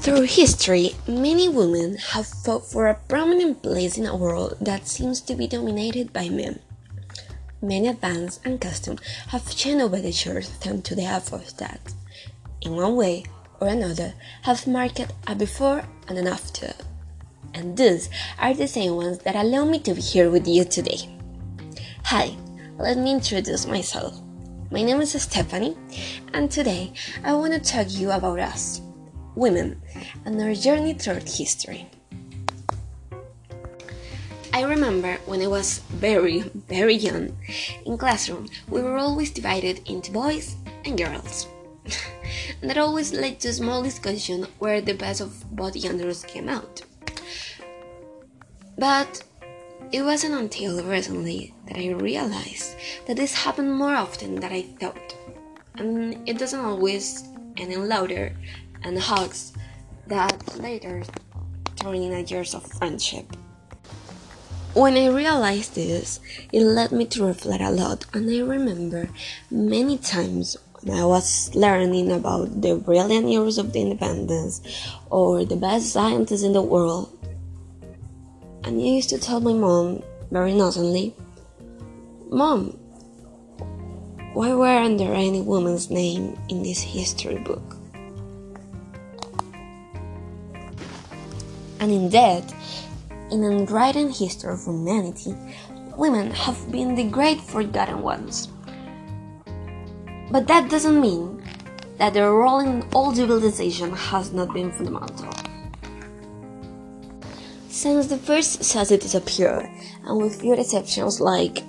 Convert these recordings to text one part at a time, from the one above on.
Through history, many women have fought for a prominent place in a world that seems to be dominated by men. Many advances and customs have changed over the years thanks to the efforts that, in one way or another, have marked a before and an after. And these are the same ones that allow me to be here with you today. Hi, let me introduce myself. My name is Stephanie, and today I want to talk to you about us women, and our journey through history. I remember when I was very, very young, in classroom we were always divided into boys and girls. and that always led to a small discussion where the best of both genders came out. But it wasn't until recently that I realized that this happened more often than I thought. And it doesn't always end in louder and hugs that later turned into years of friendship. When I realized this, it led me to reflect a lot, and I remember many times when I was learning about the brilliant years of the independence or the best scientists in the world. And I used to tell my mom very innocently, Mom, why weren't there any woman's name in this history book? And indeed, in unwritten history of humanity, women have been the great forgotten ones. But that doesn't mean that their role in all civilization has not been fundamental. Since the first societies appeared, and with few exceptions like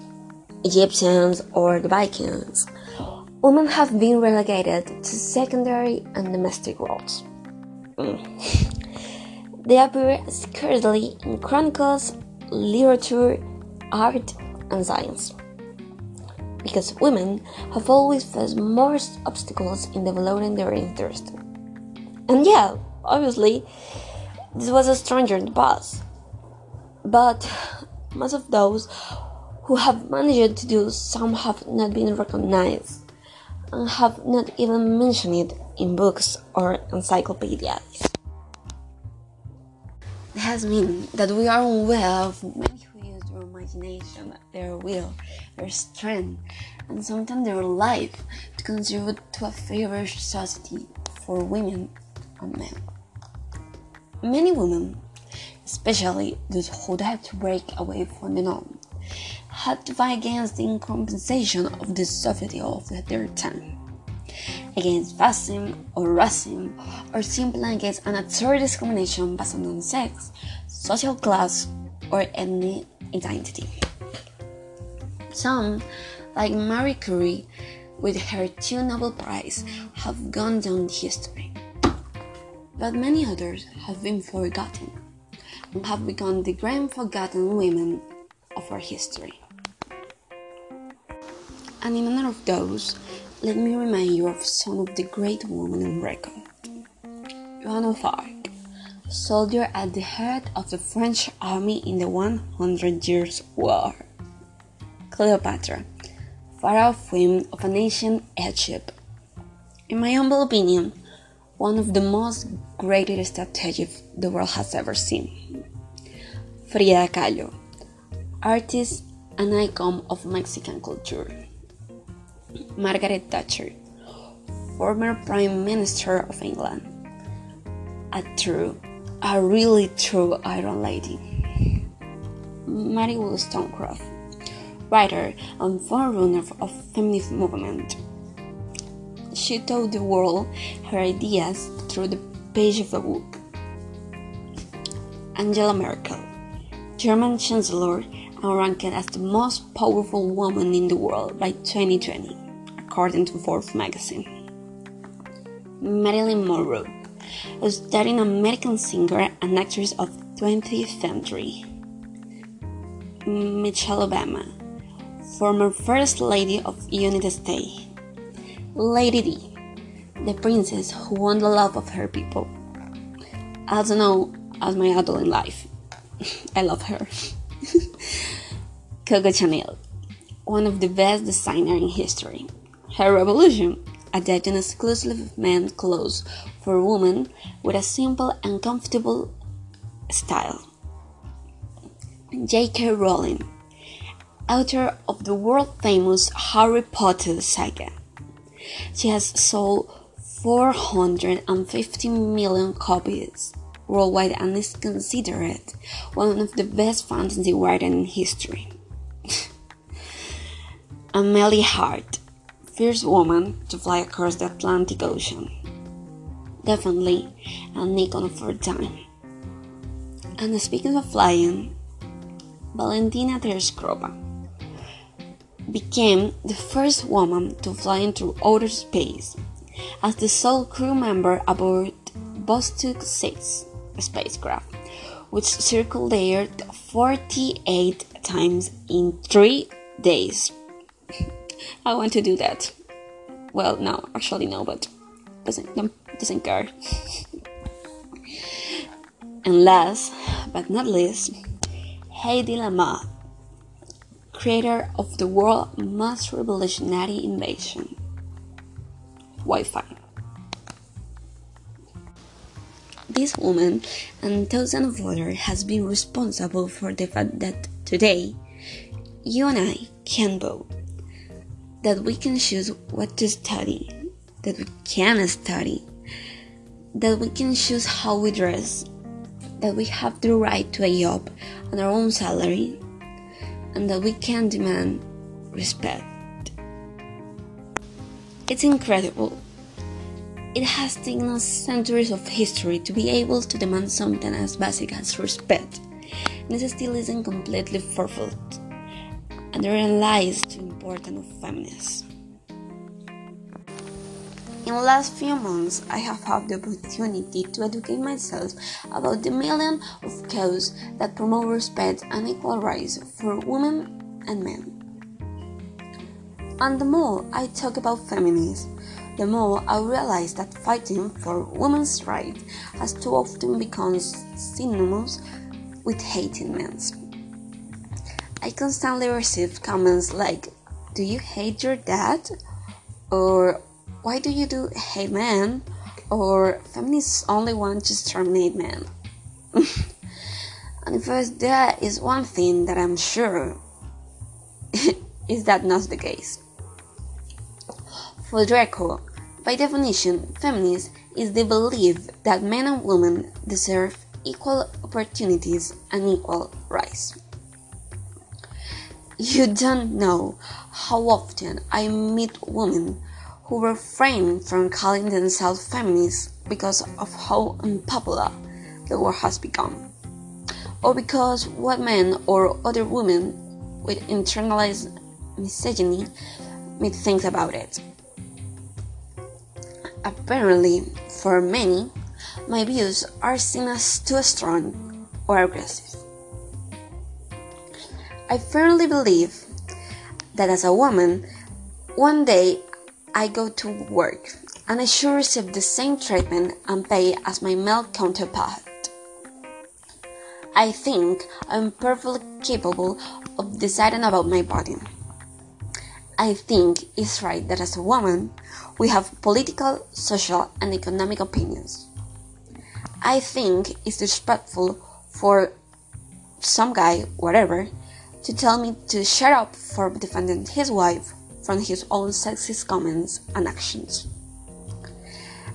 Egyptians or the Vikings, women have been relegated to secondary and domestic roles. Mm. They appear scarcely in chronicles, literature, art, and science. Because women have always faced more obstacles in developing their interest. And yeah, obviously, this was a stranger in the past. But most of those who have managed to do some have not been recognized and have not even mentioned it in books or encyclopedias has meant that we are aware of many who use their imagination, their will, their strength, and sometimes their life to contribute to a fairer society for women and men. Many women, especially those who had to break away from the norm, had to fight against the incompensation of the society of their time against fascism or racism, or simply against an absurd discrimination based on sex, social class, or ethnic identity. Some, like Marie Curie, with her two Nobel Prizes, have gone down history. But many others have been forgotten and have become the grand forgotten women of our history. And in honor of those, let me remind you of some of the great women on record. Joan of Arc, soldier at the head of the French army in the 100 Years' War. Cleopatra, pharaoh queen of an ancient Egypt. In my humble opinion, one of the most greatest strategies the world has ever seen. Frida Kahlo, artist and icon of Mexican culture. Margaret Thatcher, former Prime Minister of England. A true, a really true Iron Lady. Mary Wollstonecraft, writer and forerunner of feminist movement. She told the world her ideas through the page of a book. Angela Merkel, German Chancellor and ranked as the most powerful woman in the world by 2020 according to Forbes magazine. Marilyn Monroe, a studying American singer and actress of the 20th century. Michelle Obama, former First Lady of the United States. Lady Di, the princess who won the love of her people. Also known as my idol in life. I love her. Coco Chanel, one of the best designers in history her revolution adapting exclusively men's clothes for women with a simple and comfortable style. J.K. Rowling, author of the world famous Harry Potter saga. She has sold 450 million copies worldwide and is considered one of the best fantasy writers in history. Amelia Earhart, first woman to fly across the Atlantic Ocean. Definitely an icon her time. And speaking of flying, Valentina Tereshkova became the first woman to fly into outer space as the sole crew member aboard Vostok 6 spacecraft, which circled the Earth 48 times in three days. I want to do that. Well, no, actually no, but doesn't doesn't care. and last but not least, Hedy Lamarr, creator of the world's most revolutionary invention, Wi-Fi. This woman and thousands of others has been responsible for the fact that today you and I can vote that we can choose what to study, that we can study, that we can choose how we dress, that we have the right to a job and our own salary, and that we can demand respect. It's incredible. It has taken us centuries of history to be able to demand something as basic as respect, and it still isn't completely fulfilled. And therein lies the importance of feminists. In the last few months, I have had the opportunity to educate myself about the million of causes that promote respect and equal rights for women and men. And the more I talk about feminism, the more I realize that fighting for women's rights has too often become synonymous with hating men. I constantly receive comments like, Do you hate your dad? Or why do you do hate men? Or feminists only want to exterminate men? and if there is one thing that I'm sure is that not the case. For Draco, by definition, feminism is the belief that men and women deserve equal opportunities and equal rights. You don't know how often I meet women who refrain from calling themselves feminists because of how unpopular the word has become, or because what men or other women with internalized misogyny may think about it. Apparently, for many, my views are seen as too strong or aggressive. I firmly believe that as a woman, one day I go to work and I should receive the same treatment and pay as my male counterpart. I think I'm perfectly capable of deciding about my body. I think it's right that as a woman, we have political, social, and economic opinions. I think it's respectful for some guy, whatever, to tell me to shut up for defending his wife from his own sexist comments and actions.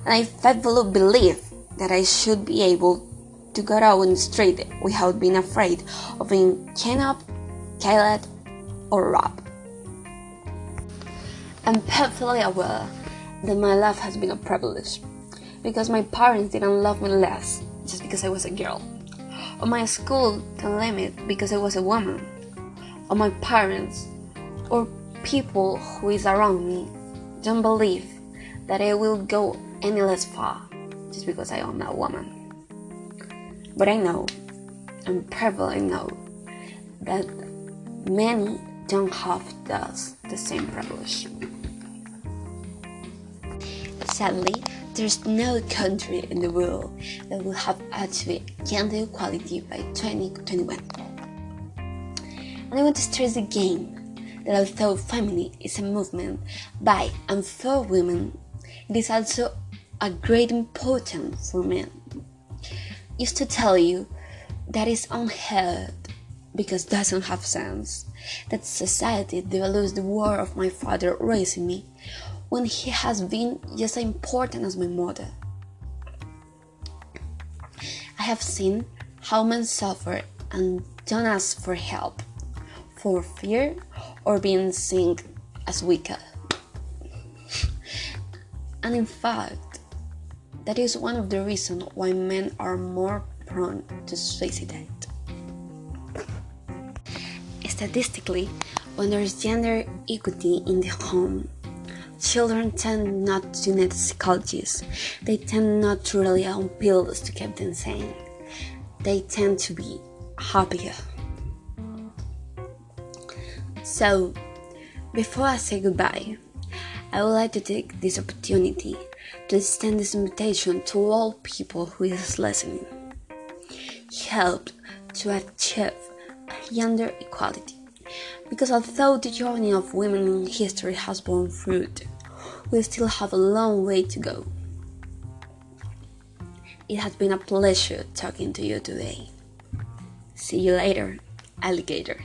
And I faithfully believe that I should be able to go out on the street without being afraid of being up, killed, or robbed. I'm perfectly aware that my life has been a privilege because my parents didn't love me less just because I was a girl, or my school didn't limit because I was a woman or my parents or people who is around me don't believe that I will go any less far just because I am a woman. But I know, and probably know, that many don't have thus the same privilege. Sadly, there's no country in the world that will have achieved gender equality by 2021. And I want to stress again that although family is a movement by and for women, it is also a great importance for men. Used to tell you that is unheard because doesn't have sense that society devalues the work of my father raising me when he has been just as important as my mother. I have seen how men suffer and don't ask for help for fear or being seen as weaker. and in fact, that is one of the reasons why men are more prone to suicide. Statistically, when there is gender equity in the home, children tend not to need psychologists. They tend not to rely on pills to keep them sane. They tend to be happier. So, before I say goodbye, I would like to take this opportunity to extend this invitation to all people who is listening. Help to achieve gender equality. Because although the journey of women in history has borne fruit, we still have a long way to go. It has been a pleasure talking to you today. See you later, alligator.